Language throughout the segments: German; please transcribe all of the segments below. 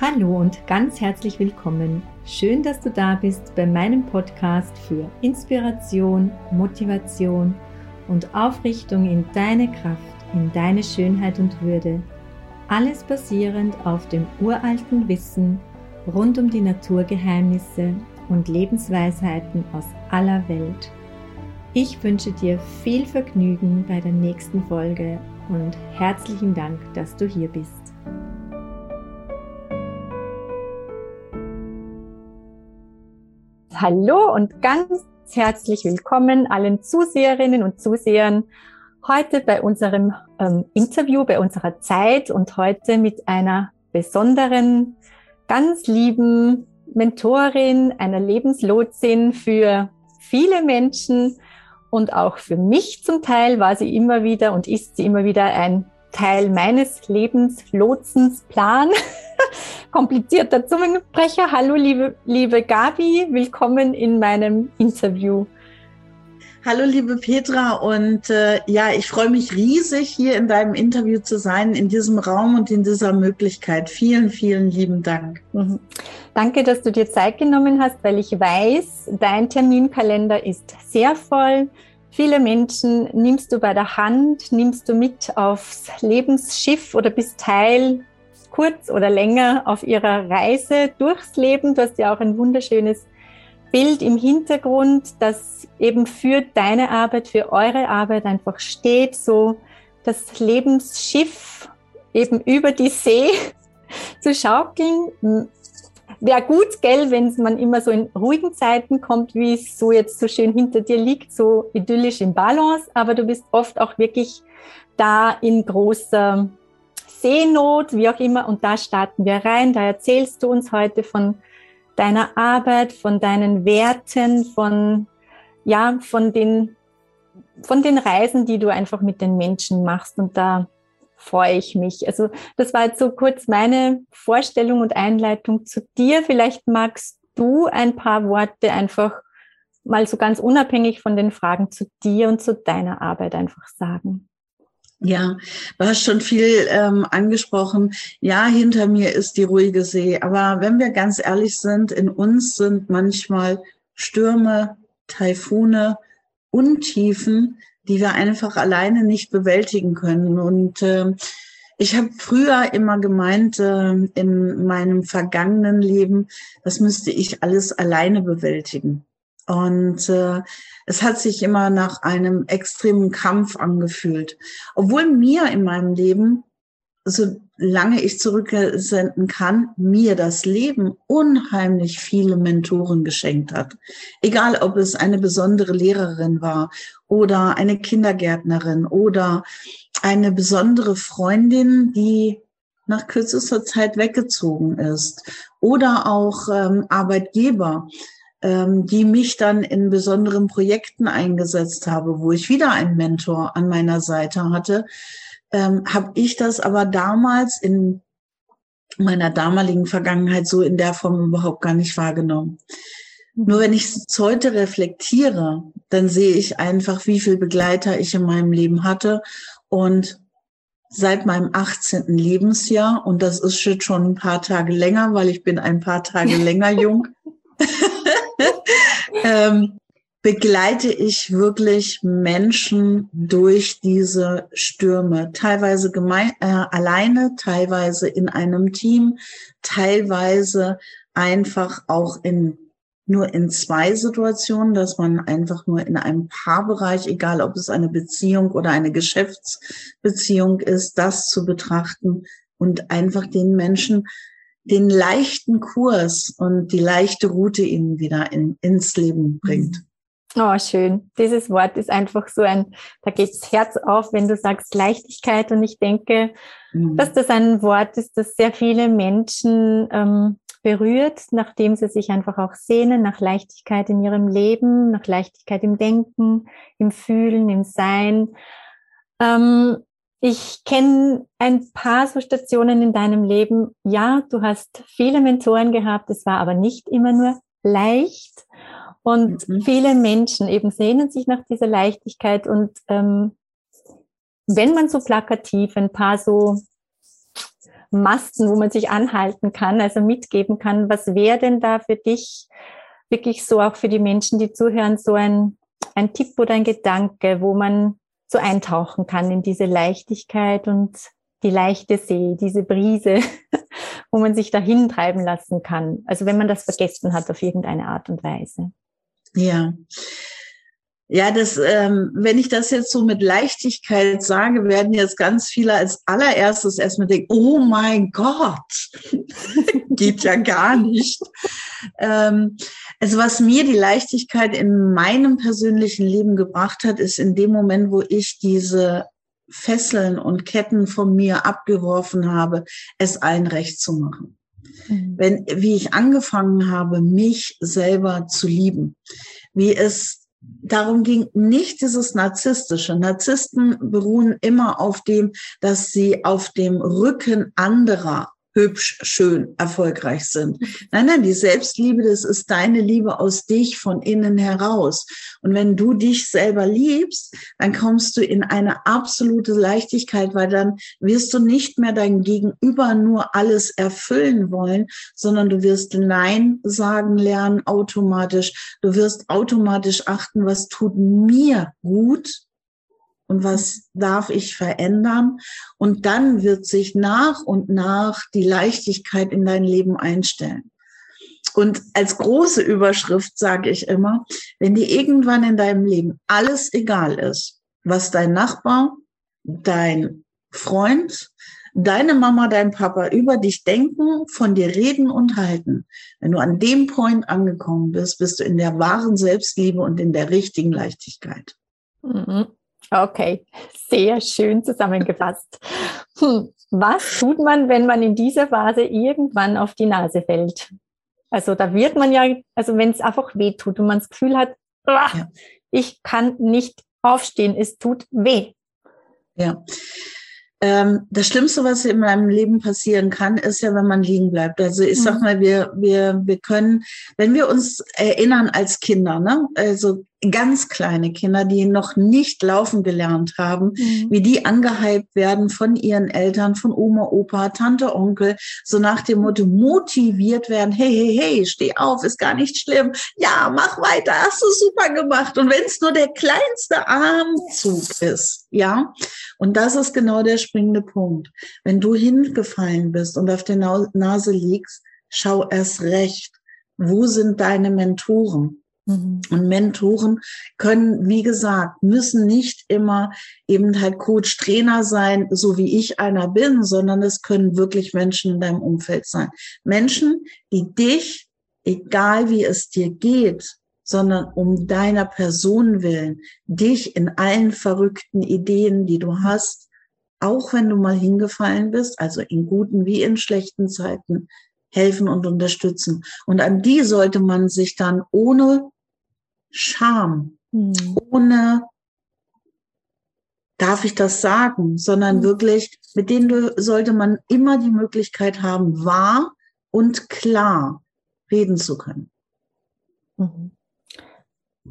Hallo und ganz herzlich willkommen. Schön, dass du da bist bei meinem Podcast für Inspiration, Motivation und Aufrichtung in deine Kraft, in deine Schönheit und Würde. Alles basierend auf dem uralten Wissen rund um die Naturgeheimnisse und Lebensweisheiten aus aller Welt. Ich wünsche dir viel Vergnügen bei der nächsten Folge und herzlichen Dank, dass du hier bist. Hallo und ganz herzlich willkommen allen Zuseherinnen und Zusehern heute bei unserem ähm, Interview, bei unserer Zeit und heute mit einer besonderen, ganz lieben Mentorin, einer Lebenslotsin für viele Menschen und auch für mich zum Teil war sie immer wieder und ist sie immer wieder ein Teil meines Lebenslotsensplan. Komplizierter Zungenbrecher. Hallo, liebe, liebe Gabi, willkommen in meinem Interview. Hallo, liebe Petra. Und äh, ja, ich freue mich riesig, hier in deinem Interview zu sein, in diesem Raum und in dieser Möglichkeit. Vielen, vielen lieben Dank. Mhm. Danke, dass du dir Zeit genommen hast, weil ich weiß, dein Terminkalender ist sehr voll. Viele Menschen nimmst du bei der Hand, nimmst du mit aufs Lebensschiff oder bist Teil kurz oder länger auf ihrer Reise durchs Leben. Du hast ja auch ein wunderschönes Bild im Hintergrund, das eben für deine Arbeit, für eure Arbeit einfach steht, so das Lebensschiff eben über die See zu schaukeln wäre gut, gell, wenn man immer so in ruhigen Zeiten kommt, wie es so jetzt so schön hinter dir liegt, so idyllisch im Balance, aber du bist oft auch wirklich da in großer Seenot, wie auch immer, und da starten wir rein. Da erzählst du uns heute von deiner Arbeit, von deinen Werten, von, ja, von den, von den Reisen, die du einfach mit den Menschen machst. Und da freue ich mich. Also das war jetzt so kurz meine Vorstellung und Einleitung zu dir. Vielleicht magst du ein paar Worte einfach mal so ganz unabhängig von den Fragen zu dir und zu deiner Arbeit einfach sagen. Ja, du hast schon viel ähm, angesprochen. Ja, hinter mir ist die ruhige See. Aber wenn wir ganz ehrlich sind, in uns sind manchmal Stürme, Taifune, Untiefen, die wir einfach alleine nicht bewältigen können. Und äh, ich habe früher immer gemeint, äh, in meinem vergangenen Leben, das müsste ich alles alleine bewältigen. Und äh, es hat sich immer nach einem extremen Kampf angefühlt. Obwohl mir in meinem Leben solange ich zurücksenden kann, mir das Leben unheimlich viele Mentoren geschenkt hat. Egal, ob es eine besondere Lehrerin war oder eine Kindergärtnerin oder eine besondere Freundin, die nach kürzester Zeit weggezogen ist oder auch ähm, Arbeitgeber, ähm, die mich dann in besonderen Projekten eingesetzt habe, wo ich wieder einen Mentor an meiner Seite hatte, ähm, habe ich das aber damals in meiner damaligen Vergangenheit so in der Form überhaupt gar nicht wahrgenommen. Nur wenn ich es heute reflektiere, dann sehe ich einfach, wie viel Begleiter ich in meinem Leben hatte und seit meinem 18. Lebensjahr, und das ist schon ein paar Tage länger, weil ich bin ein paar Tage länger jung, ähm, begleite ich wirklich Menschen durch diese Stürme, teilweise gemein, äh, alleine, teilweise in einem Team, teilweise einfach auch in nur in zwei Situationen, dass man einfach nur in einem Paarbereich, egal ob es eine Beziehung oder eine Geschäftsbeziehung ist, das zu betrachten und einfach den Menschen den leichten Kurs und die leichte Route ihnen wieder in, ins Leben bringt. Oh, schön. Dieses Wort ist einfach so ein, da geht das Herz auf, wenn du sagst Leichtigkeit. Und ich denke, mhm. dass das ein Wort ist, das sehr viele Menschen ähm, berührt, nachdem sie sich einfach auch sehnen nach Leichtigkeit in ihrem Leben, nach Leichtigkeit im Denken, im Fühlen, im Sein. Ähm, ich kenne ein paar so Stationen in deinem Leben. Ja, du hast viele Mentoren gehabt, es war aber nicht immer nur leicht. Und mhm. viele Menschen eben sehnen sich nach dieser Leichtigkeit. Und ähm, wenn man so plakativ ein paar so Masten, wo man sich anhalten kann, also mitgeben kann. Was wäre denn da für dich wirklich so auch für die Menschen, die zuhören, so ein, ein Tipp oder ein Gedanke, wo man so eintauchen kann in diese Leichtigkeit und die leichte See, diese Brise, wo man sich dahin treiben lassen kann. Also wenn man das vergessen hat auf irgendeine Art und Weise. Ja. Ja, das, ähm, wenn ich das jetzt so mit Leichtigkeit sage, werden jetzt ganz viele als allererstes erstmal denken, oh mein Gott, geht ja gar nicht. Ähm, also was mir die Leichtigkeit in meinem persönlichen Leben gebracht hat, ist in dem Moment, wo ich diese Fesseln und Ketten von mir abgeworfen habe, es allen recht zu machen. Mhm. Wenn, wie ich angefangen habe, mich selber zu lieben, wie es darum ging nicht dieses Narzisstische. Narzissten beruhen immer auf dem, dass sie auf dem Rücken anderer hübsch, schön, erfolgreich sind. Nein, nein, die Selbstliebe, das ist deine Liebe aus dich von innen heraus. Und wenn du dich selber liebst, dann kommst du in eine absolute Leichtigkeit, weil dann wirst du nicht mehr dein Gegenüber nur alles erfüllen wollen, sondern du wirst Nein sagen lernen automatisch. Du wirst automatisch achten, was tut mir gut und was darf ich verändern. Und dann wird sich nach und nach die Leichtigkeit in dein Leben einstellen. Und als große Überschrift sage ich immer, wenn dir irgendwann in deinem Leben alles egal ist, was dein Nachbar, dein Freund, deine Mama, dein Papa über dich denken, von dir reden und halten. Wenn du an dem Point angekommen bist, bist du in der wahren Selbstliebe und in der richtigen Leichtigkeit. Mhm. Okay, sehr schön zusammengefasst. Hm. Was tut man, wenn man in dieser Phase irgendwann auf die Nase fällt? Also da wird man ja, also wenn es einfach weh tut und man das Gefühl hat, ja. ich kann nicht aufstehen, es tut weh. Ja. Ähm, das Schlimmste, was in meinem Leben passieren kann, ist ja, wenn man liegen bleibt. Also ich sag mhm. mal, wir, wir, wir können, wenn wir uns erinnern als Kinder, ne, also ganz kleine Kinder, die noch nicht laufen gelernt haben, mhm. wie die angehypt werden von ihren Eltern, von Oma, Opa, Tante, Onkel, so nach dem Motto motiviert werden, hey, hey, hey, steh auf, ist gar nicht schlimm, ja, mach weiter, hast du super gemacht. Und wenn es nur der kleinste Armzug ist, ja, und das ist genau der springende Punkt. Wenn du hingefallen bist und auf der Nase liegst, schau erst recht, wo sind deine Mentoren? Mhm. Und Mentoren können, wie gesagt, müssen nicht immer eben halt Coach, Trainer sein, so wie ich einer bin, sondern es können wirklich Menschen in deinem Umfeld sein. Menschen, die dich, egal wie es dir geht, sondern um deiner Person willen, dich in allen verrückten Ideen, die du hast, auch wenn du mal hingefallen bist, also in guten wie in schlechten Zeiten, helfen und unterstützen. Und an die sollte man sich dann ohne Scham, mhm. ohne darf ich das sagen, sondern mhm. wirklich, mit denen sollte man immer die Möglichkeit haben, wahr und klar reden zu können. Mhm.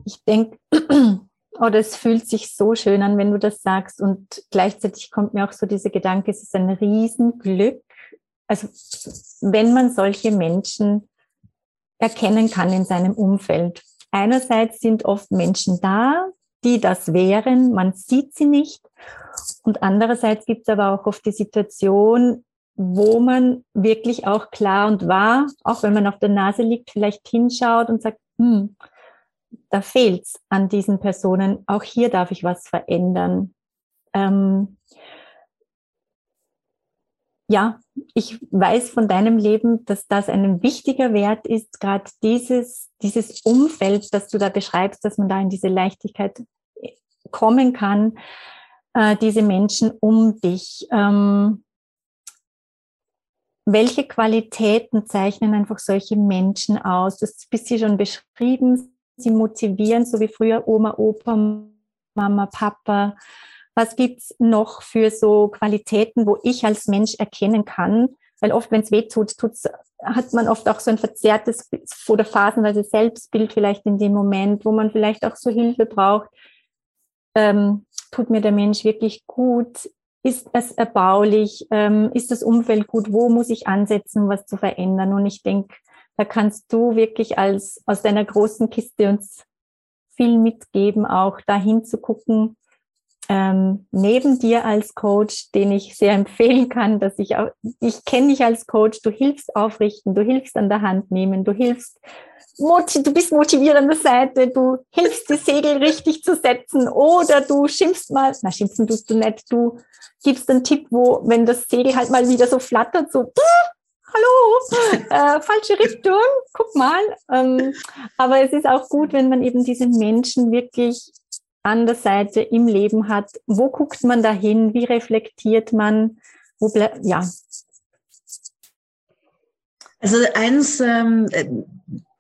Ich denke, oh, das fühlt sich so schön an, wenn du das sagst. Und gleichzeitig kommt mir auch so dieser Gedanke, es ist ein Riesenglück. Also wenn man solche Menschen erkennen kann in seinem Umfeld. Einerseits sind oft Menschen da, die das wären, man sieht sie nicht. Und andererseits gibt es aber auch oft die Situation, wo man wirklich auch klar und wahr, auch wenn man auf der Nase liegt, vielleicht hinschaut und sagt, hm, da fehlt's an diesen Personen. Auch hier darf ich was verändern. Ähm, ja, ich weiß von deinem Leben, dass das ein wichtiger Wert ist, gerade dieses, dieses Umfeld, das du da beschreibst, dass man da in diese Leichtigkeit äh, kommen kann, äh, diese Menschen um dich. Ähm, welche Qualitäten zeichnen einfach solche Menschen aus? Das bist du schon beschrieben. Sie motivieren, so wie früher Oma, Opa, Mama, Papa. Was gibt's noch für so Qualitäten, wo ich als Mensch erkennen kann? Weil oft, wenn es weh tut, tut's, hat man oft auch so ein verzerrtes oder phasenweise Selbstbild vielleicht in dem Moment, wo man vielleicht auch so Hilfe braucht. Ähm, tut mir der Mensch wirklich gut? ist es erbaulich? Ähm, ist das Umfeld gut? Wo muss ich ansetzen, was zu verändern? Und ich denke, da kannst du wirklich als aus deiner großen Kiste uns viel mitgeben, auch dahin zu gucken, ähm, neben dir als Coach, den ich sehr empfehlen kann, dass ich auch, ich kenne dich als Coach, du hilfst aufrichten, du hilfst an der Hand nehmen, du hilfst, du bist motiviert an der Seite, du hilfst die Segel richtig zu setzen oder du schimpfst mal, na schimpfen tust du nicht, du gibst einen Tipp, wo, wenn das Segel halt mal wieder so flattert, so, hallo, äh, falsche Richtung, guck mal. Ähm, aber es ist auch gut, wenn man eben diese Menschen wirklich an der Seite im Leben hat. Wo guckt man da hin? Wie reflektiert man? Wo ja. Also eins, ähm,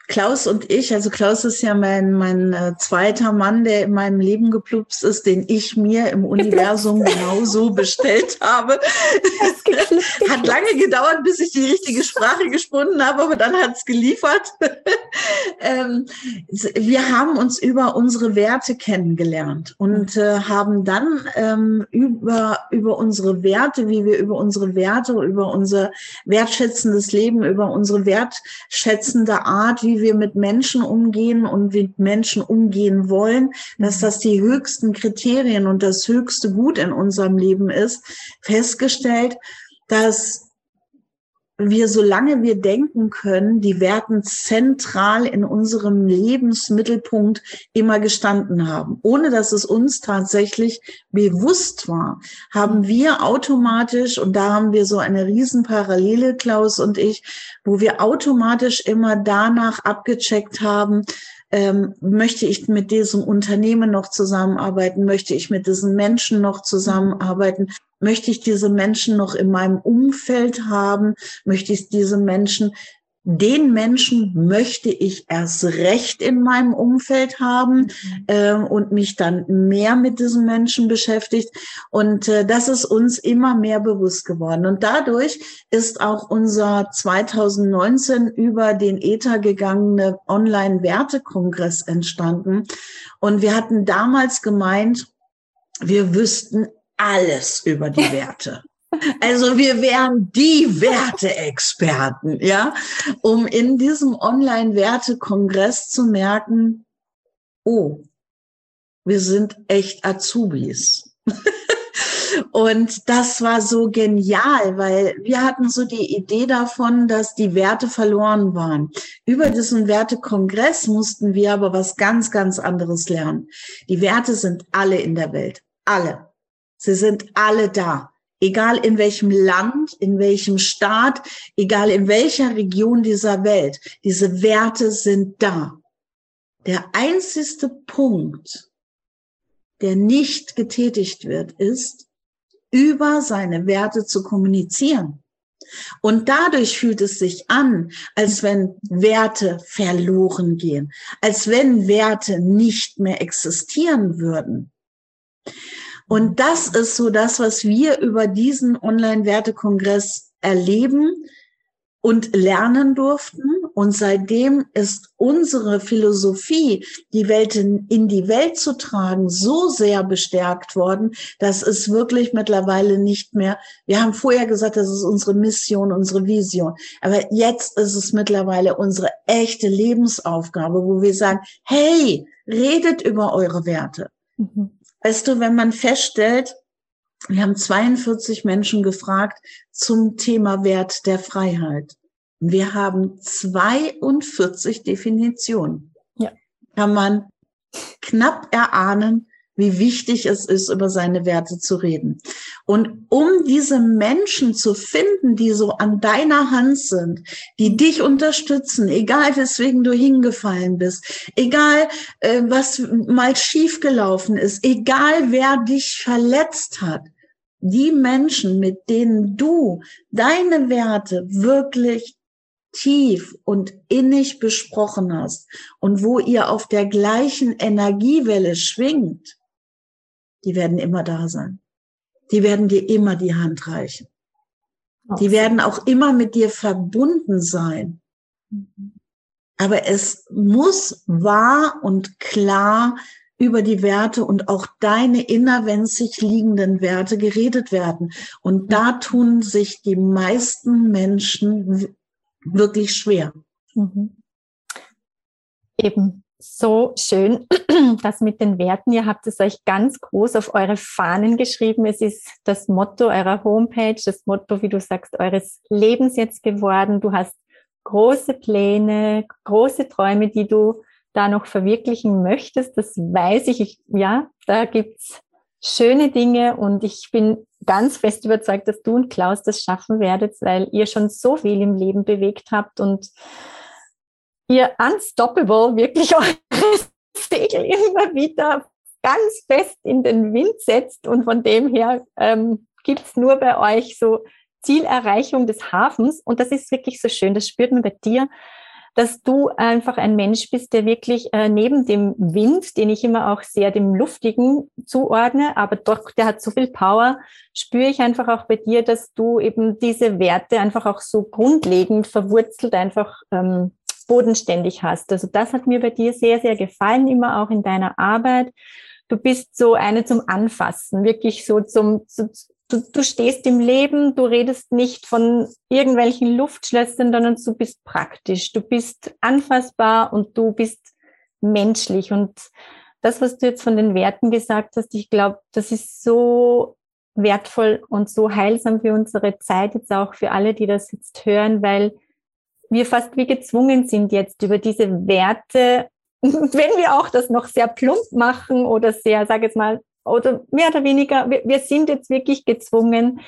Klaus und ich, also Klaus ist ja mein, mein äh, zweiter Mann, der in meinem Leben geplupst ist, den ich mir im Universum genauso bestellt habe. hat lange gedauert, bis ich die richtige Sprache gefunden habe, aber dann hat es geliefert. ähm, wir haben uns über unsere Werte kennengelernt und äh, haben dann ähm, über, über unsere Werte, wie wir über unsere Werte, über unser wertschätzendes Leben, über unsere wertschätzende Art, wie wir mit Menschen umgehen und mit Menschen umgehen wollen, dass das die höchsten Kriterien und das höchste Gut in unserem Leben ist, festgestellt, dass wir, solange wir denken können, die Werten zentral in unserem Lebensmittelpunkt immer gestanden haben. Ohne dass es uns tatsächlich bewusst war, haben wir automatisch, und da haben wir so eine Riesenparallele, Klaus und ich, wo wir automatisch immer danach abgecheckt haben, ähm, möchte ich mit diesem Unternehmen noch zusammenarbeiten? Möchte ich mit diesen Menschen noch zusammenarbeiten? Möchte ich diese Menschen noch in meinem Umfeld haben? Möchte ich diese Menschen den Menschen möchte ich erst recht in meinem Umfeld haben äh, und mich dann mehr mit diesen Menschen beschäftigt. Und äh, das ist uns immer mehr bewusst geworden. Und dadurch ist auch unser 2019 über den ETA gegangene Online-Wertekongress entstanden. Und wir hatten damals gemeint, wir wüssten alles über die Werte. Also wir wären die Werteexperten, ja, um in diesem Online-Werte-Kongress zu merken, oh, wir sind echt Azubis. Und das war so genial, weil wir hatten so die Idee davon, dass die Werte verloren waren. Über diesen Wertekongress mussten wir aber was ganz, ganz anderes lernen. Die Werte sind alle in der Welt. Alle. Sie sind alle da egal in welchem Land, in welchem Staat, egal in welcher Region dieser Welt. Diese Werte sind da. Der einzigste Punkt, der nicht getätigt wird, ist, über seine Werte zu kommunizieren. Und dadurch fühlt es sich an, als wenn Werte verloren gehen, als wenn Werte nicht mehr existieren würden. Und das ist so das, was wir über diesen Online-Wertekongress erleben und lernen durften. Und seitdem ist unsere Philosophie, die Welt in, in, die Welt zu tragen, so sehr bestärkt worden, dass es wirklich mittlerweile nicht mehr, wir haben vorher gesagt, das ist unsere Mission, unsere Vision. Aber jetzt ist es mittlerweile unsere echte Lebensaufgabe, wo wir sagen, hey, redet über eure Werte. Mhm. Weißt du, wenn man feststellt, wir haben 42 Menschen gefragt zum Thema Wert der Freiheit. Wir haben 42 Definitionen. Ja. Kann man knapp erahnen, wie wichtig es ist, über seine Werte zu reden. Und um diese Menschen zu finden, die so an deiner Hand sind, die dich unterstützen, egal weswegen du hingefallen bist, egal äh, was mal schiefgelaufen ist, egal wer dich verletzt hat, die Menschen, mit denen du deine Werte wirklich tief und innig besprochen hast und wo ihr auf der gleichen Energiewelle schwingt, die werden immer da sein. Die werden dir immer die Hand reichen. Die werden auch immer mit dir verbunden sein. Aber es muss wahr und klar über die Werte und auch deine innerwenzig liegenden Werte geredet werden. Und da tun sich die meisten Menschen wirklich schwer. Mhm. Eben so schön, das mit den Werten. Ihr habt es euch ganz groß auf eure Fahnen geschrieben. Es ist das Motto eurer Homepage, das Motto, wie du sagst, eures Lebens jetzt geworden. Du hast große Pläne, große Träume, die du da noch verwirklichen möchtest. Das weiß ich. ich ja, da gibt's schöne Dinge und ich bin ganz fest überzeugt, dass du und Klaus das schaffen werdet, weil ihr schon so viel im Leben bewegt habt und ihr unstoppable wirklich eure Segel immer wieder ganz fest in den Wind setzt. Und von dem her ähm, gibt's nur bei euch so Zielerreichung des Hafens. Und das ist wirklich so schön, das spürt man bei dir, dass du einfach ein Mensch bist, der wirklich äh, neben dem Wind, den ich immer auch sehr dem Luftigen zuordne, aber doch, der hat so viel Power, spüre ich einfach auch bei dir, dass du eben diese Werte einfach auch so grundlegend verwurzelt einfach ähm, bodenständig hast. Also das hat mir bei dir sehr, sehr gefallen, immer auch in deiner Arbeit. Du bist so eine zum Anfassen, wirklich so zum, so, du, du stehst im Leben, du redest nicht von irgendwelchen Luftschlössern, sondern du bist praktisch, du bist anfassbar und du bist menschlich. Und das, was du jetzt von den Werten gesagt hast, ich glaube, das ist so wertvoll und so heilsam für unsere Zeit, jetzt auch für alle, die das jetzt hören, weil wir fast wie gezwungen sind jetzt über diese Werte, wenn wir auch das noch sehr plump machen oder sehr, sage jetzt mal, oder mehr oder weniger, wir, wir sind jetzt wirklich gezwungen,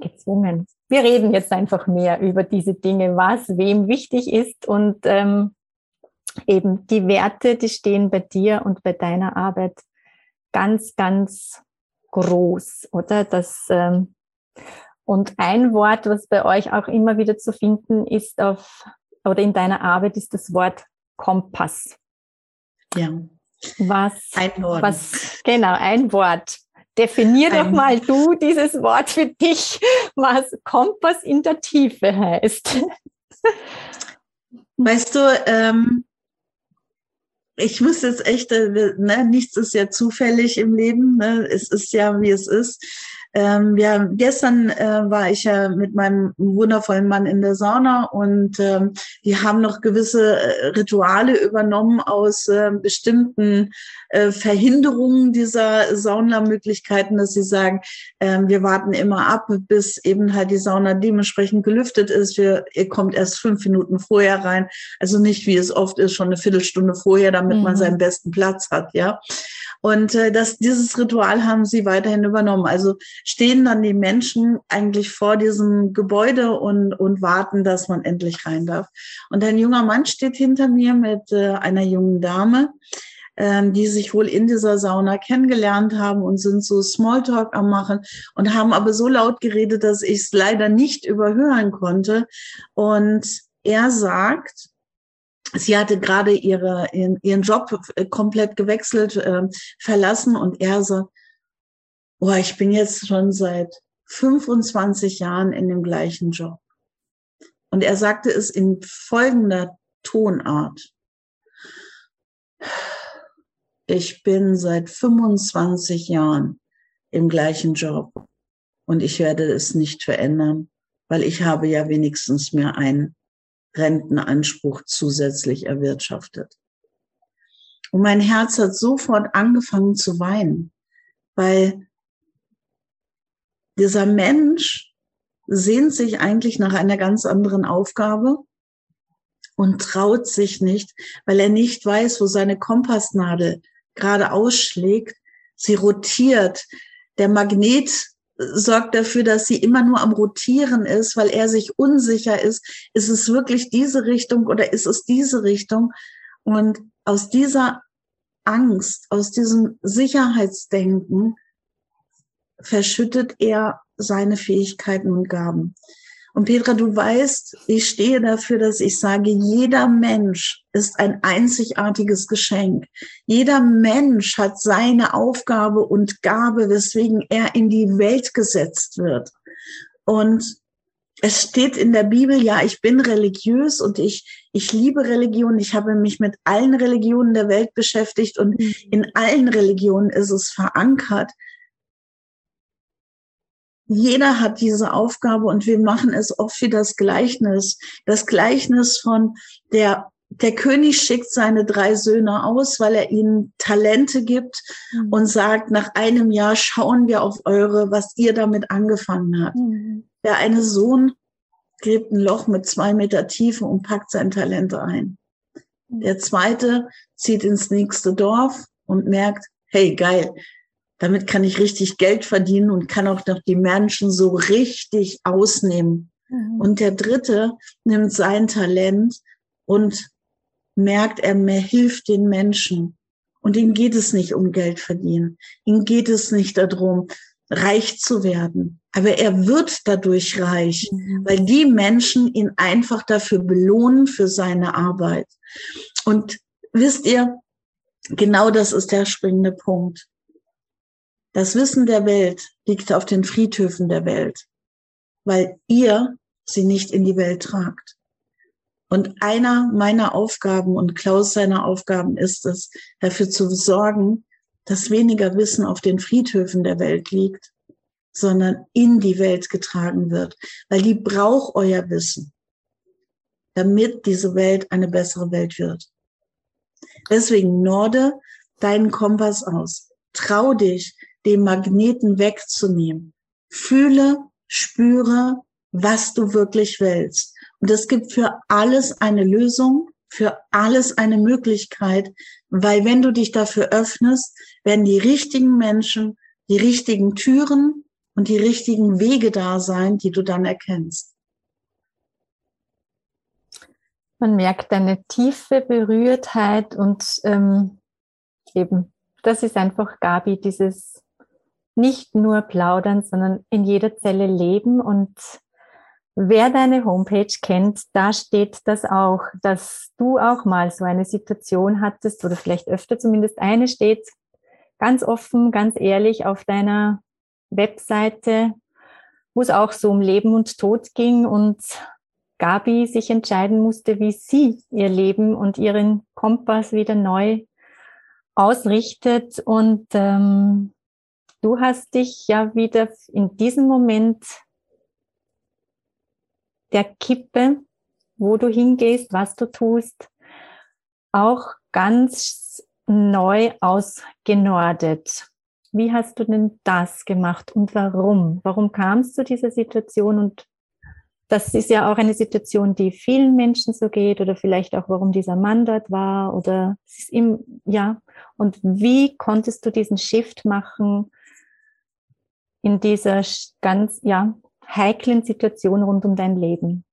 gezwungen. Wir reden jetzt einfach mehr über diese Dinge, was wem wichtig ist und ähm, eben die Werte, die stehen bei dir und bei deiner Arbeit ganz, ganz groß, oder? Das ähm, und ein Wort, was bei euch auch immer wieder zu finden ist auf oder in deiner Arbeit, ist das Wort Kompass. Ja. Was, ein Wort. was, genau, ein Wort. Definier ein, doch mal du dieses Wort für dich, was Kompass in der Tiefe heißt. Weißt du, ähm, ich muss jetzt echt, äh, ne, nichts ist ja zufällig im Leben, ne, es ist ja, wie es ist. Ähm, ja, gestern äh, war ich ja mit meinem wundervollen Mann in der Sauna und ähm, die haben noch gewisse äh, Rituale übernommen aus äh, bestimmten äh, Verhinderungen dieser Saunamöglichkeiten, dass sie sagen, äh, wir warten immer ab, bis eben halt die Sauna dementsprechend gelüftet ist. Wir, ihr kommt erst fünf Minuten vorher rein, also nicht wie es oft ist, schon eine Viertelstunde vorher, damit mhm. man seinen besten Platz hat, ja. Und äh, das, dieses Ritual haben sie weiterhin übernommen. Also stehen dann die Menschen eigentlich vor diesem Gebäude und, und warten, dass man endlich rein darf. Und ein junger Mann steht hinter mir mit äh, einer jungen Dame, äh, die sich wohl in dieser Sauna kennengelernt haben und sind so Smalltalk am machen und haben aber so laut geredet, dass ich es leider nicht überhören konnte. Und er sagt, sie hatte gerade ihre, ihren, ihren Job äh, komplett gewechselt, äh, verlassen und er so, oh, ich bin jetzt schon seit 25 Jahren in dem gleichen Job. Und er sagte es in folgender Tonart. Ich bin seit 25 Jahren im gleichen Job und ich werde es nicht verändern, weil ich habe ja wenigstens mehr einen Rentenanspruch zusätzlich erwirtschaftet. Und mein Herz hat sofort angefangen zu weinen, weil dieser Mensch sehnt sich eigentlich nach einer ganz anderen Aufgabe und traut sich nicht, weil er nicht weiß, wo seine Kompassnadel gerade ausschlägt. Sie rotiert. Der Magnet sorgt dafür, dass sie immer nur am Rotieren ist, weil er sich unsicher ist, ist es wirklich diese Richtung oder ist es diese Richtung? Und aus dieser Angst, aus diesem Sicherheitsdenken verschüttet er seine Fähigkeiten und Gaben. Und Petra, du weißt, ich stehe dafür, dass ich sage, jeder Mensch ist ein einzigartiges Geschenk. Jeder Mensch hat seine Aufgabe und Gabe, weswegen er in die Welt gesetzt wird. Und es steht in der Bibel, ja, ich bin religiös und ich, ich liebe Religion. Ich habe mich mit allen Religionen der Welt beschäftigt und mhm. in allen Religionen ist es verankert. Jeder hat diese Aufgabe und wir machen es oft wie das Gleichnis. Das Gleichnis von der der König schickt seine drei Söhne aus, weil er ihnen Talente gibt mhm. und sagt, nach einem Jahr schauen wir auf eure, was ihr damit angefangen habt. Mhm. Der eine Sohn gräbt ein Loch mit zwei Meter Tiefe und packt sein Talent ein. Der zweite zieht ins nächste Dorf und merkt, hey, geil, damit kann ich richtig Geld verdienen und kann auch noch die Menschen so richtig ausnehmen. Mhm. Und der dritte nimmt sein Talent und merkt, er mehr hilft den Menschen. Und ihm geht es nicht um Geld verdienen. Ihm geht es nicht darum, reich zu werden. Aber er wird dadurch reich, mhm. weil die Menschen ihn einfach dafür belohnen für seine Arbeit. Und wisst ihr, genau das ist der springende Punkt. Das Wissen der Welt liegt auf den Friedhöfen der Welt, weil ihr sie nicht in die Welt tragt. Und einer meiner Aufgaben und Klaus seiner Aufgaben ist es, dafür zu sorgen, dass weniger Wissen auf den Friedhöfen der Welt liegt, sondern in die Welt getragen wird, weil die braucht euer Wissen, damit diese Welt eine bessere Welt wird. Deswegen norde deinen Kompass aus. Trau dich, den Magneten wegzunehmen. Fühle, spüre, was du wirklich willst. Und es gibt für alles eine Lösung, für alles eine Möglichkeit, weil wenn du dich dafür öffnest, werden die richtigen Menschen, die richtigen Türen und die richtigen Wege da sein, die du dann erkennst. Man merkt eine tiefe Berührtheit und ähm, eben, das ist einfach Gabi, dieses nicht nur plaudern, sondern in jeder Zelle leben und Wer deine Homepage kennt, da steht das auch, dass du auch mal so eine Situation hattest oder vielleicht öfter zumindest eine steht ganz offen, ganz ehrlich auf deiner Webseite, wo es auch so um Leben und Tod ging und Gabi sich entscheiden musste, wie sie ihr Leben und ihren Kompass wieder neu ausrichtet. Und ähm, du hast dich ja wieder in diesem Moment der Kippe, wo du hingehst, was du tust, auch ganz neu ausgenordet. Wie hast du denn das gemacht und warum? Warum kam es zu dieser Situation? Und das ist ja auch eine Situation, die vielen Menschen so geht oder vielleicht auch, warum dieser Mann dort war oder es ist ihm, ja. Und wie konntest du diesen Shift machen in dieser ganz, ja, heiklen Situation rund um dein Leben?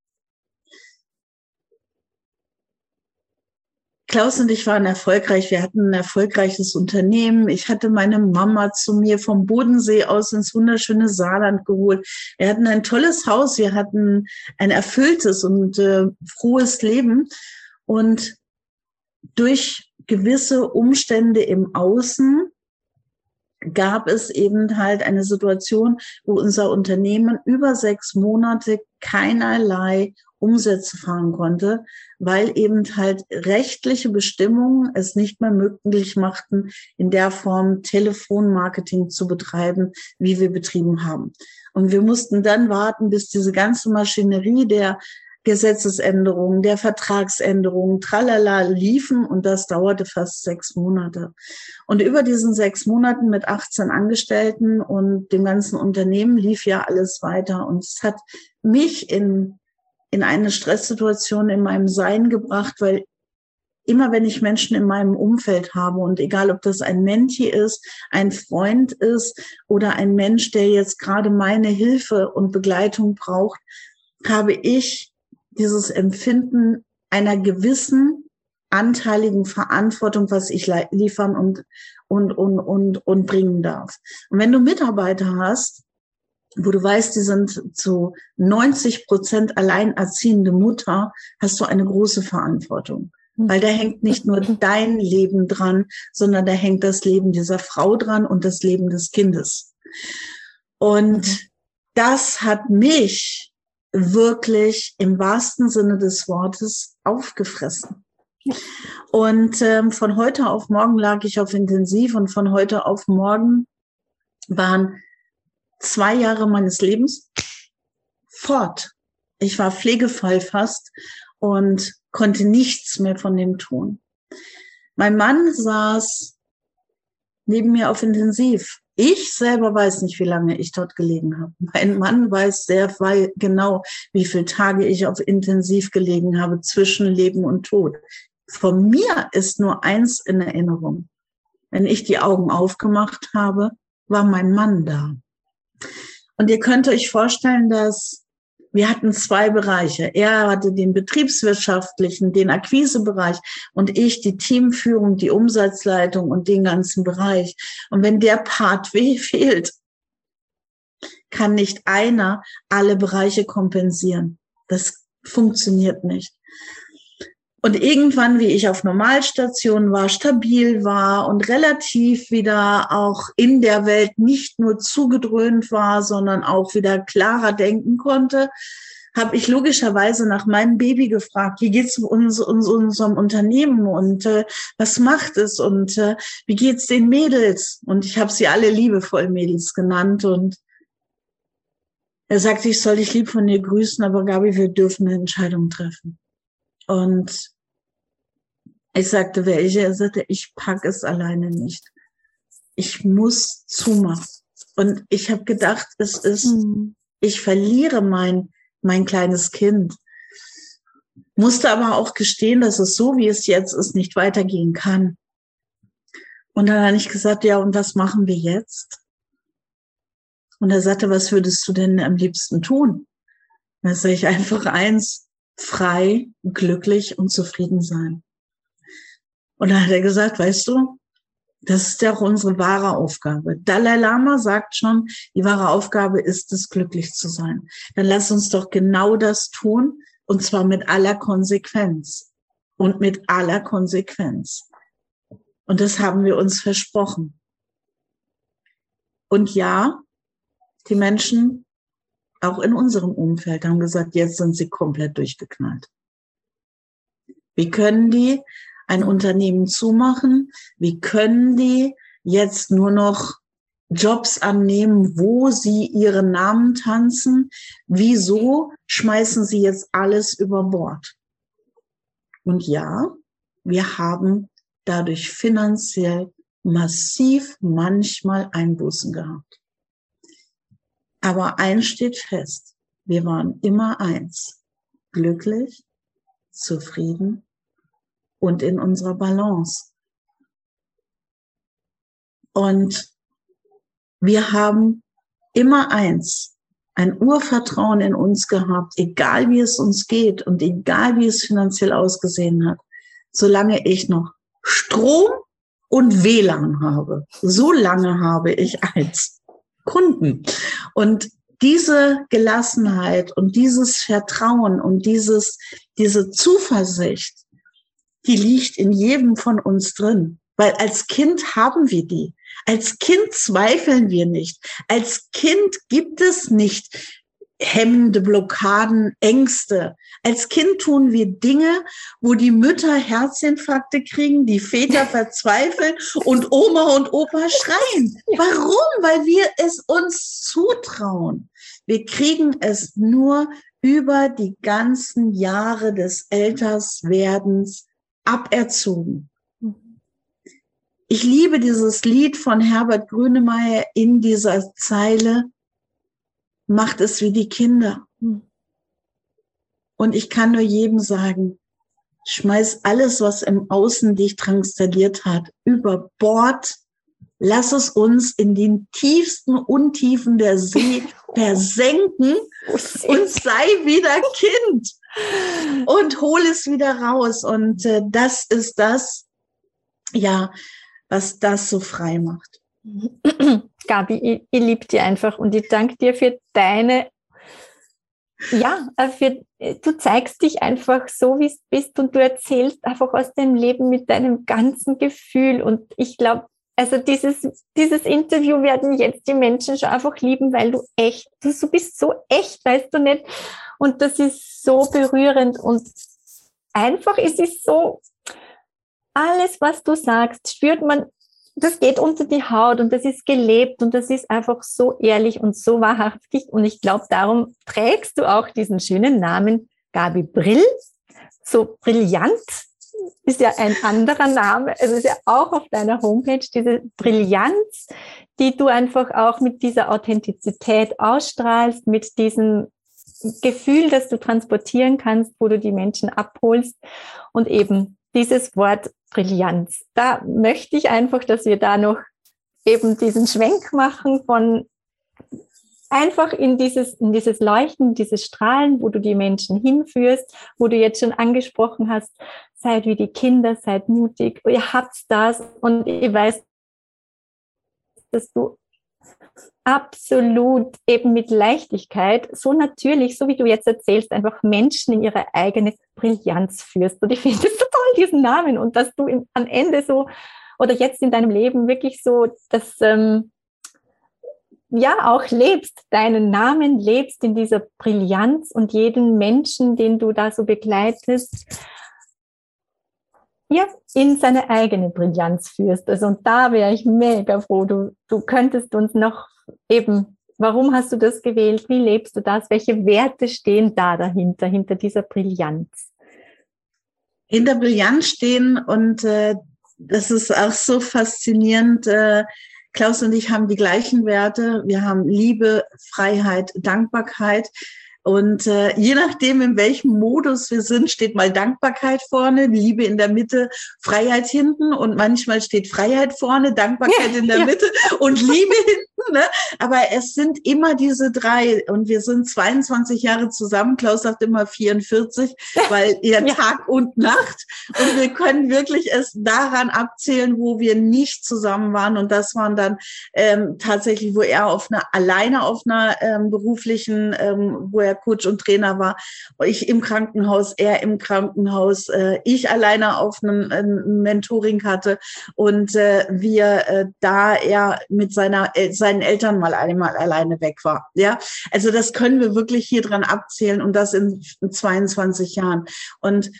Klaus und ich waren erfolgreich. Wir hatten ein erfolgreiches Unternehmen. Ich hatte meine Mama zu mir vom Bodensee aus ins wunderschöne Saarland geholt. Wir hatten ein tolles Haus. Wir hatten ein erfülltes und äh, frohes Leben. Und durch gewisse Umstände im Außen gab es eben halt eine Situation, wo unser Unternehmen über sechs Monate keinerlei Umsätze fahren konnte, weil eben halt rechtliche Bestimmungen es nicht mehr möglich machten, in der Form Telefonmarketing zu betreiben, wie wir betrieben haben. Und wir mussten dann warten, bis diese ganze Maschinerie der Gesetzesänderungen, der Vertragsänderungen, tralala liefen und das dauerte fast sechs Monate. Und über diesen sechs Monaten mit 18 Angestellten und dem ganzen Unternehmen lief ja alles weiter und es hat mich in, in eine Stresssituation in meinem Sein gebracht, weil immer wenn ich Menschen in meinem Umfeld habe und egal ob das ein Menti ist, ein Freund ist oder ein Mensch, der jetzt gerade meine Hilfe und Begleitung braucht, habe ich dieses Empfinden einer gewissen anteiligen Verantwortung, was ich liefern und, und, und, und, und bringen darf. Und wenn du Mitarbeiter hast, wo du weißt, die sind zu 90 Prozent alleinerziehende Mutter, hast du eine große Verantwortung. Hm. Weil da hängt nicht nur dein Leben dran, sondern da hängt das Leben dieser Frau dran und das Leben des Kindes. Und mhm. das hat mich wirklich im wahrsten Sinne des Wortes aufgefressen. Und ähm, von heute auf morgen lag ich auf Intensiv und von heute auf morgen waren zwei Jahre meines Lebens fort. Ich war Pflegefall fast und konnte nichts mehr von dem tun. Mein Mann saß neben mir auf Intensiv. Ich selber weiß nicht, wie lange ich dort gelegen habe. Mein Mann weiß sehr genau, wie viele Tage ich auf Intensiv gelegen habe zwischen Leben und Tod. Von mir ist nur eins in Erinnerung. Wenn ich die Augen aufgemacht habe, war mein Mann da. Und ihr könnt euch vorstellen, dass wir hatten zwei Bereiche. Er hatte den betriebswirtschaftlichen, den Akquisebereich und ich die Teamführung, die Umsatzleitung und den ganzen Bereich. Und wenn der Part weh fehlt, kann nicht einer alle Bereiche kompensieren. Das funktioniert nicht. Und irgendwann, wie ich auf Normalstation war, stabil war und relativ wieder auch in der Welt nicht nur zugedröhnt war, sondern auch wieder klarer denken konnte, habe ich logischerweise nach meinem Baby gefragt, wie geht's uns, uns unserem Unternehmen und äh, was macht es und äh, wie geht's den Mädels? Und ich habe sie alle liebevoll Mädels genannt und er sagte, ich soll dich lieb von dir grüßen, aber Gabi, wir dürfen eine Entscheidung treffen. Und ich sagte, welche? Er sagte, ich pack es alleine nicht. Ich muss zumachen. Und ich habe gedacht, es ist, mhm. ich verliere mein, mein kleines Kind. Musste aber auch gestehen, dass es so, wie es jetzt ist, nicht weitergehen kann. Und dann habe ich gesagt, ja, und was machen wir jetzt? Und er sagte, was würdest du denn am liebsten tun? Da sage ich einfach eins, frei, glücklich und zufrieden sein. Und da hat er gesagt, weißt du, das ist ja auch unsere wahre Aufgabe. Dalai Lama sagt schon, die wahre Aufgabe ist es, glücklich zu sein. Dann lass uns doch genau das tun, und zwar mit aller Konsequenz. Und mit aller Konsequenz. Und das haben wir uns versprochen. Und ja, die Menschen, auch in unserem Umfeld, haben gesagt, jetzt sind sie komplett durchgeknallt. Wie können die ein Unternehmen zumachen? Wie können die jetzt nur noch Jobs annehmen, wo sie ihren Namen tanzen? Wieso schmeißen sie jetzt alles über Bord? Und ja, wir haben dadurch finanziell massiv manchmal Einbußen gehabt. Aber eins steht fest, wir waren immer eins, glücklich, zufrieden und in unserer Balance. Und wir haben immer eins, ein Urvertrauen in uns gehabt, egal wie es uns geht und egal wie es finanziell ausgesehen hat, solange ich noch Strom und WLAN habe, so lange habe ich eins. Kunden. Und diese Gelassenheit und dieses Vertrauen und dieses, diese Zuversicht, die liegt in jedem von uns drin. Weil als Kind haben wir die. Als Kind zweifeln wir nicht. Als Kind gibt es nicht hemmende Blockaden, Ängste. Als Kind tun wir Dinge, wo die Mütter Herzinfarkte kriegen, die Väter verzweifeln und Oma und Opa schreien. Warum? Weil wir es uns zutrauen. Wir kriegen es nur über die ganzen Jahre des Älterswerdens aberzogen. Ich liebe dieses Lied von Herbert Grünemeyer in dieser Zeile, macht es wie die Kinder. Und ich kann nur jedem sagen, schmeiß alles, was im Außen dich transzendiert hat, über Bord. Lass es uns in den tiefsten Untiefen der See versenken und sei wieder Kind und hol es wieder raus. Und äh, das ist das, ja, was das so frei macht. Gabi, ich, ich liebe dir einfach und ich danke dir für deine, ja, äh, für, du zeigst dich einfach so, wie es bist und du erzählst einfach aus dem Leben mit deinem ganzen Gefühl. Und ich glaube, also dieses, dieses Interview werden jetzt die Menschen schon einfach lieben, weil du echt, du, du bist so echt, weißt du nicht. Und das ist so berührend und einfach, es ist so, alles, was du sagst, spürt man, das geht unter die Haut und das ist gelebt und das ist einfach so ehrlich und so wahrhaftig. Und ich glaube, darum trägst du auch diesen schönen Namen Gabi Brill. So brillant ist ja ein anderer Name. Es ist ja auch auf deiner Homepage diese Brillanz, die du einfach auch mit dieser Authentizität ausstrahlst, mit diesem Gefühl, das du transportieren kannst, wo du die Menschen abholst und eben dieses Wort Brillanz. Da möchte ich einfach, dass wir da noch eben diesen Schwenk machen von einfach in dieses, in dieses Leuchten, dieses Strahlen, wo du die Menschen hinführst, wo du jetzt schon angesprochen hast, seid wie die Kinder, seid mutig, ihr habt das und ich weiß, dass du absolut eben mit Leichtigkeit, so natürlich, so wie du jetzt erzählst, einfach Menschen in ihre eigene Brillanz führst. Und ich finde es so toll, diesen Namen. Und dass du im, am Ende so oder jetzt in deinem Leben wirklich so das ähm, ja auch lebst, deinen Namen lebst in dieser Brillanz und jeden Menschen, den du da so begleitest, ja, in seine eigene Brillanz führst. Also und da wäre ich mega froh. Du, du könntest uns noch eben, warum hast du das gewählt? Wie lebst du das? Welche Werte stehen da dahinter, hinter dieser Brillanz? Hinter Brillanz stehen und äh, das ist auch so faszinierend. Äh, Klaus und ich haben die gleichen Werte. Wir haben Liebe, Freiheit, Dankbarkeit. Und äh, je nachdem, in welchem Modus wir sind, steht mal Dankbarkeit vorne, Liebe in der Mitte, Freiheit hinten und manchmal steht Freiheit vorne, Dankbarkeit ja, in der ja. Mitte und Liebe hinten. Ne? Aber es sind immer diese drei und wir sind 22 Jahre zusammen. Klaus sagt immer 44, weil ihr ja. Tag und Nacht. Und wir können wirklich es daran abzählen, wo wir nicht zusammen waren. Und das waren dann ähm, tatsächlich, wo er auf einer alleine auf einer ähm, beruflichen, ähm, wo er Coach und Trainer war. Ich im Krankenhaus, er im Krankenhaus, äh, ich alleine auf einem, einem Mentoring hatte und äh, wir äh, da er mit seiner seinen Eltern mal einmal alleine weg war. Ja, also das können wir wirklich hier dran abzählen und das in 22 Jahren. Und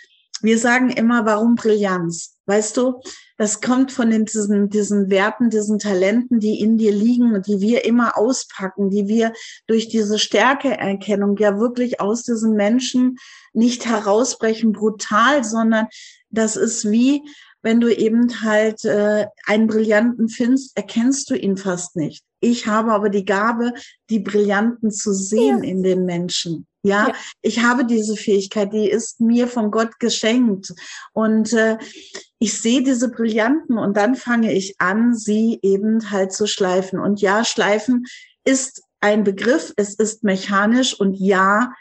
wir sagen immer, warum Brillanz? Weißt du, das kommt von den, diesen, diesen Werten, diesen Talenten, die in dir liegen und die wir immer auspacken, die wir durch diese Stärkeerkennung ja wirklich aus diesen Menschen nicht herausbrechen, brutal, sondern das ist wie, wenn du eben halt äh, einen Brillanten findest, erkennst du ihn fast nicht. Ich habe aber die Gabe, die Brillanten zu sehen ja. in den Menschen. Ja, ja, ich habe diese Fähigkeit, die ist mir von Gott geschenkt. Und äh, ich sehe diese Brillanten und dann fange ich an, sie eben halt zu schleifen. Und ja, schleifen ist ein Begriff, es ist mechanisch und ja,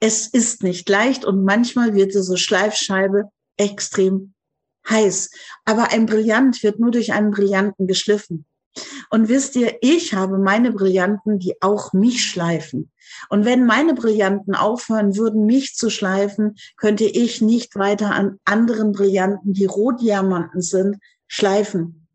es ist nicht leicht und manchmal wird diese Schleifscheibe extrem heiß. Aber ein Brillant wird nur durch einen Brillanten geschliffen. Und wisst ihr, ich habe meine Brillanten, die auch mich schleifen. Und wenn meine Brillanten aufhören würden, mich zu schleifen, könnte ich nicht weiter an anderen Brillanten, die Rohdiamanten sind, schleifen.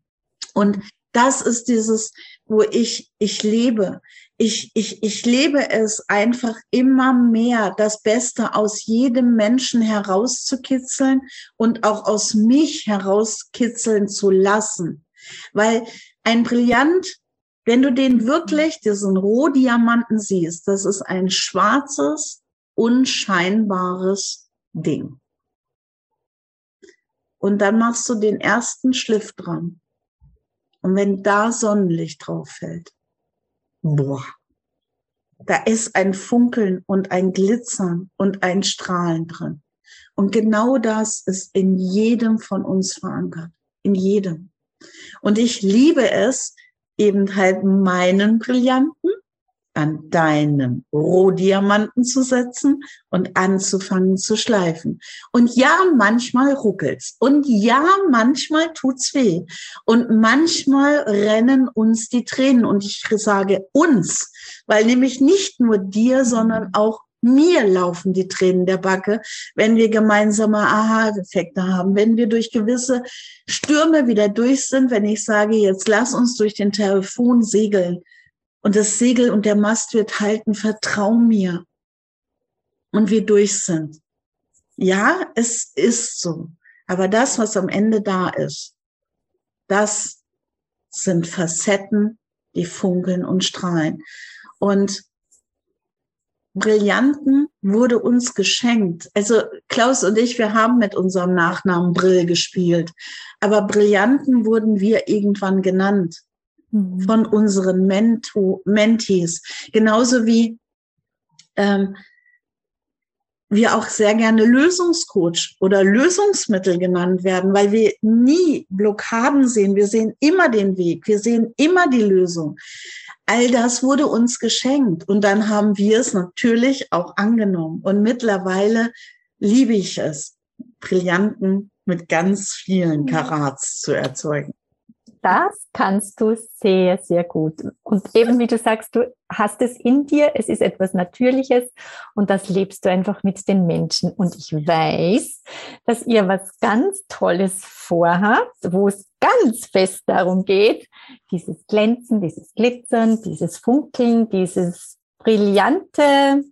Und das ist dieses, wo ich, ich lebe. Ich, ich, ich lebe es einfach immer mehr, das Beste aus jedem Menschen herauszukitzeln und auch aus mich herauskitzeln zu lassen. Weil ein Brillant, wenn du den wirklich, diesen Rohdiamanten siehst, das ist ein schwarzes, unscheinbares Ding. Und dann machst du den ersten Schliff dran. Und wenn da Sonnenlicht drauf fällt, boah, da ist ein Funkeln und ein Glitzern und ein Strahlen drin. Und genau das ist in jedem von uns verankert. In jedem. Und ich liebe es, eben halt meinen Brillanten an deinem Rohdiamanten zu setzen und anzufangen zu schleifen. Und ja, manchmal ruckelt's. Und ja, manchmal tut's weh. Und manchmal rennen uns die Tränen. Und ich sage uns, weil nämlich nicht nur dir, sondern auch mir laufen die Tränen der Backe, wenn wir gemeinsame Aha-Effekte haben, wenn wir durch gewisse Stürme wieder durch sind, wenn ich sage, jetzt lass uns durch den Telefon segeln und das Segel und der Mast wird halten, vertrau mir. und wir durch sind. Ja, es ist so. Aber das, was am Ende da ist, das sind Facetten, die funkeln und strahlen. Und Brillanten wurde uns geschenkt. Also Klaus und ich, wir haben mit unserem Nachnamen Brill gespielt. Aber Brillanten wurden wir irgendwann genannt mhm. von unseren Mento Mentees. Genauso wie ähm, wir auch sehr gerne Lösungscoach oder Lösungsmittel genannt werden, weil wir nie Blockaden sehen. Wir sehen immer den Weg. Wir sehen immer die Lösung. All das wurde uns geschenkt und dann haben wir es natürlich auch angenommen. Und mittlerweile liebe ich es, Brillanten mit ganz vielen Karats zu erzeugen das kannst du sehr, sehr gut. Und eben wie du sagst, du hast es in dir, es ist etwas Natürliches und das lebst du einfach mit den Menschen. Und ich weiß, dass ihr was ganz Tolles vorhabt, wo es ganz fest darum geht, dieses Glänzen, dieses Glitzern, dieses Funkeln, dieses brillante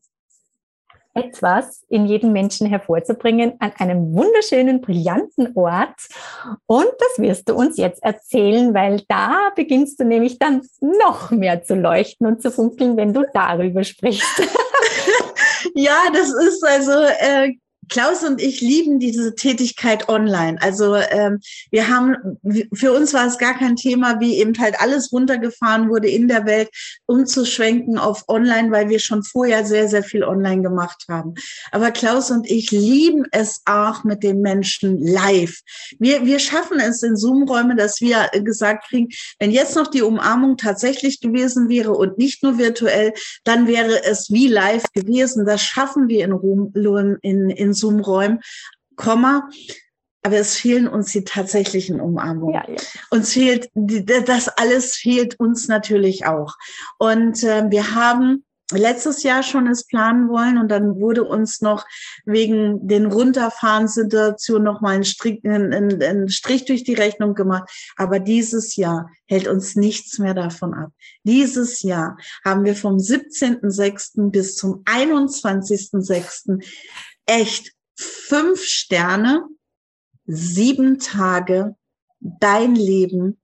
etwas in jedem Menschen hervorzubringen an einem wunderschönen, brillanten Ort. Und das wirst du uns jetzt erzählen, weil da beginnst du nämlich dann noch mehr zu leuchten und zu funkeln, wenn du darüber sprichst. ja, das ist also äh, Klaus und ich lieben diese Tätigkeit online. Also ähm, wir haben, für uns war es gar kein Thema, wie eben halt alles runtergefahren wurde in der Welt, umzuschwenken auf online, weil wir schon vorher sehr, sehr viel online gemacht haben. Aber Klaus und ich lieben es auch mit den Menschen live. Wir, wir schaffen es in Zoom-Räumen, dass wir gesagt kriegen, wenn jetzt noch die Umarmung tatsächlich gewesen wäre und nicht nur virtuell, dann wäre es wie live gewesen. Das schaffen wir in, Rom, in, in Zoom-Räumen, Komma, aber es fehlen uns die tatsächlichen Umarmungen. Ja, ja. Uns fehlt, das alles fehlt uns natürlich auch. Und äh, wir haben letztes Jahr schon es planen wollen und dann wurde uns noch wegen den Runterfahrenssituationen noch mal ein Strich, ein, ein, ein Strich durch die Rechnung gemacht. Aber dieses Jahr hält uns nichts mehr davon ab. Dieses Jahr haben wir vom 17.06. bis zum 21.06. echt fünf Sterne, sieben Tage dein Leben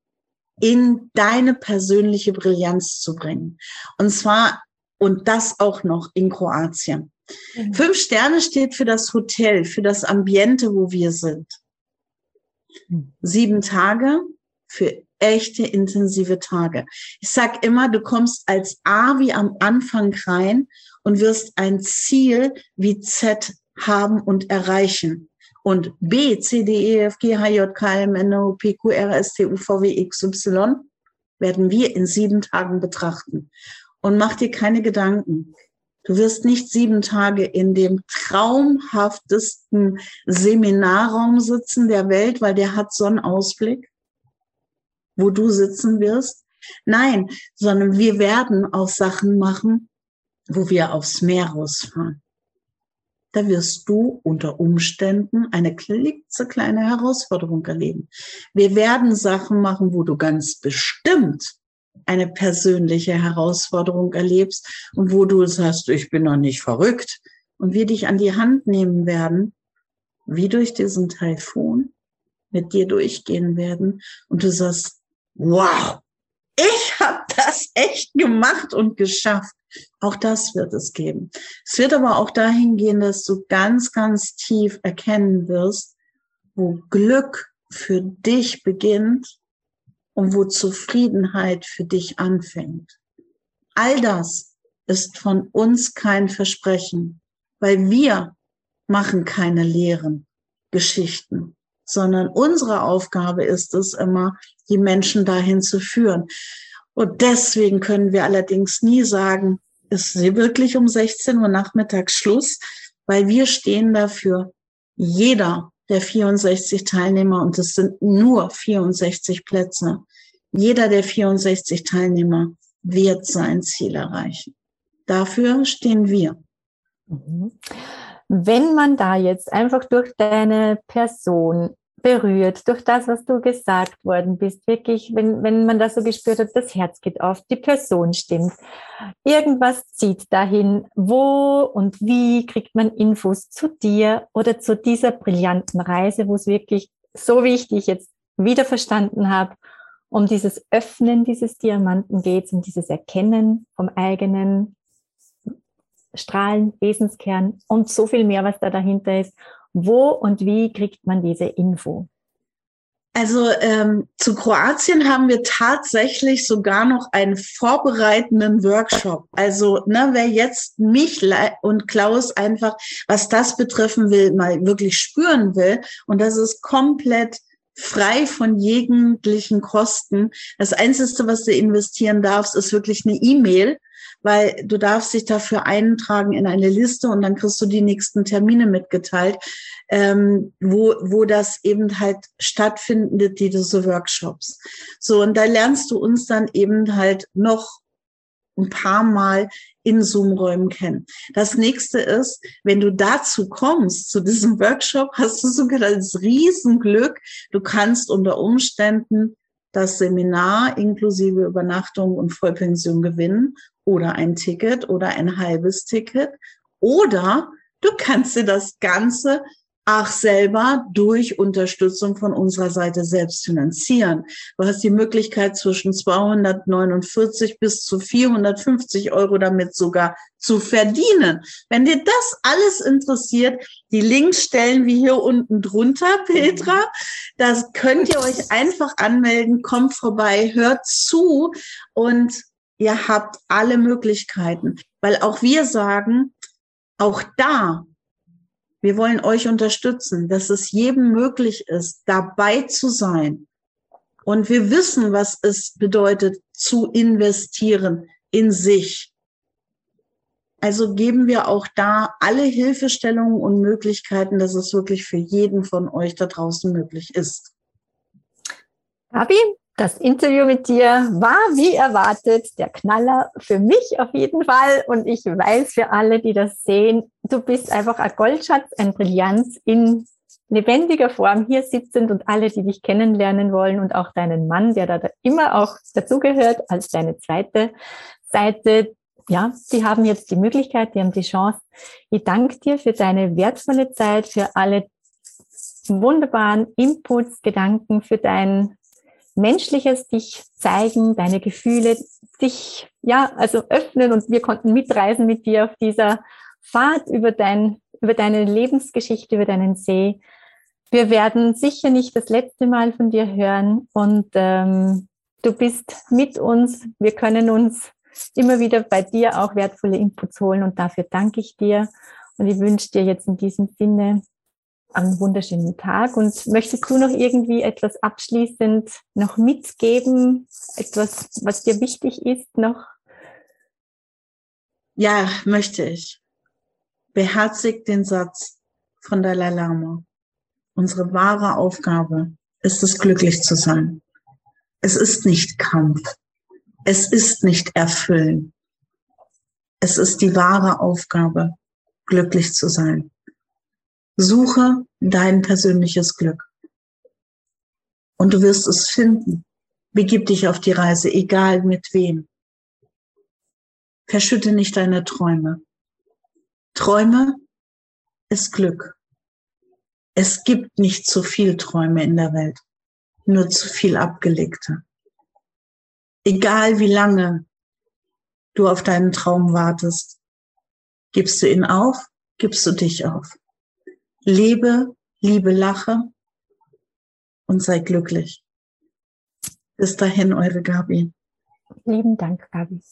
in deine persönliche Brillanz zu bringen. Und zwar, und das auch noch in Kroatien. Mhm. Fünf Sterne steht für das Hotel, für das Ambiente, wo wir sind. Mhm. Sieben Tage für echte intensive Tage. Ich sag immer, du kommst als A wie am Anfang rein und wirst ein Ziel wie Z haben und erreichen. Und B, C, D, E, F, G, H, J, K, M, N, O, P, Q, R, S, T, U, V, W, X, Y werden wir in sieben Tagen betrachten. Und mach dir keine Gedanken. Du wirst nicht sieben Tage in dem traumhaftesten Seminarraum sitzen der Welt, weil der hat Sonnenausblick, wo du sitzen wirst. Nein, sondern wir werden auch Sachen machen, wo wir aufs Meer rausfahren da wirst du unter Umständen eine klitzekleine Herausforderung erleben. Wir werden Sachen machen, wo du ganz bestimmt eine persönliche Herausforderung erlebst und wo du sagst, ich bin noch nicht verrückt und wir dich an die Hand nehmen werden, wie durch diesen Taifun mit dir durchgehen werden und du sagst, wow, ich habe das echt gemacht und geschafft. Auch das wird es geben. Es wird aber auch dahin gehen, dass du ganz, ganz tief erkennen wirst, wo Glück für dich beginnt und wo Zufriedenheit für dich anfängt. All das ist von uns kein Versprechen, weil wir machen keine leeren Geschichten, sondern unsere Aufgabe ist es immer, die Menschen dahin zu führen. Und deswegen können wir allerdings nie sagen, ist wirklich um 16 Uhr nachmittags Schluss, weil wir stehen dafür, jeder der 64 Teilnehmer, und es sind nur 64 Plätze, jeder der 64 Teilnehmer wird sein Ziel erreichen. Dafür stehen wir. Mhm. Wenn man da jetzt einfach durch deine Person berührt durch das, was du gesagt worden bist. Wirklich, wenn, wenn man das so gespürt hat, das Herz geht auf, die Person stimmt. Irgendwas zieht dahin. Wo und wie kriegt man Infos zu dir oder zu dieser brillanten Reise, wo es wirklich so wichtig jetzt wieder verstanden habe, um dieses Öffnen dieses Diamanten geht, um dieses Erkennen vom eigenen Strahlen, Wesenskern und so viel mehr, was da dahinter ist. Wo und wie kriegt man diese Info? Also ähm, zu Kroatien haben wir tatsächlich sogar noch einen vorbereitenden Workshop. Also ne, wer jetzt mich und Klaus einfach, was das betreffen will, mal wirklich spüren will, und das ist komplett frei von jeglichen Kosten. Das Einzige, was du investieren darfst, ist wirklich eine E-Mail, weil du darfst dich dafür eintragen in eine Liste und dann kriegst du die nächsten Termine mitgeteilt, ähm, wo, wo das eben halt stattfindet, diese Workshops. So, und da lernst du uns dann eben halt noch ein paar Mal in Zoom-Räumen kennen. Das nächste ist, wenn du dazu kommst, zu diesem Workshop, hast du sogar das Riesenglück, du kannst unter Umständen das Seminar inklusive Übernachtung und Vollpension gewinnen oder ein Ticket oder ein halbes Ticket oder du kannst dir das Ganze auch selber durch Unterstützung von unserer Seite selbst finanzieren. Du hast die Möglichkeit zwischen 249 bis zu 450 Euro damit sogar zu verdienen. Wenn dir das alles interessiert, die Links stellen wir hier unten drunter, Petra. Das könnt ihr euch einfach anmelden, kommt vorbei, hört zu und ihr habt alle Möglichkeiten, weil auch wir sagen, auch da wir wollen euch unterstützen, dass es jedem möglich ist, dabei zu sein. Und wir wissen, was es bedeutet, zu investieren in sich. Also geben wir auch da alle Hilfestellungen und Möglichkeiten, dass es wirklich für jeden von euch da draußen möglich ist. Gabi, das Interview mit dir war wie erwartet der Knaller für mich auf jeden Fall. Und ich weiß für alle, die das sehen, du bist einfach ein Goldschatz, ein Brillanz in lebendiger Form hier sitzend und alle, die dich kennenlernen wollen und auch deinen Mann, der da immer auch dazugehört als deine zweite Seite. Ja, die haben jetzt die Möglichkeit, die haben die Chance. Ich danke dir für deine wertvolle Zeit, für alle wunderbaren Inputs, Gedanken, für dein Menschliches dich zeigen, deine Gefühle, dich, ja, also öffnen und wir konnten mitreisen mit dir auf dieser Fahrt über dein, über deine Lebensgeschichte, über deinen See. Wir werden sicher nicht das letzte Mal von dir hören und ähm, du bist mit uns. Wir können uns immer wieder bei dir auch wertvolle Inputs holen und dafür danke ich dir und ich wünsche dir jetzt in diesem Sinne einen wunderschönen Tag. Und möchtest du noch irgendwie etwas abschließend noch mitgeben? Etwas, was dir wichtig ist noch? Ja, möchte ich. Beherzigt den Satz von Dalai Lama. Unsere wahre Aufgabe ist es, glücklich zu sein. Es ist nicht Kampf. Es ist nicht Erfüllen. Es ist die wahre Aufgabe, glücklich zu sein. Suche dein persönliches Glück. Und du wirst es finden. Begib dich auf die Reise, egal mit wem. Verschütte nicht deine Träume. Träume ist Glück. Es gibt nicht zu viel Träume in der Welt, nur zu viel abgelegte. Egal wie lange du auf deinen Traum wartest, gibst du ihn auf, gibst du dich auf. Lebe, liebe, lache und sei glücklich. Bis dahin, eure Gabi. Lieben Dank, Gabi.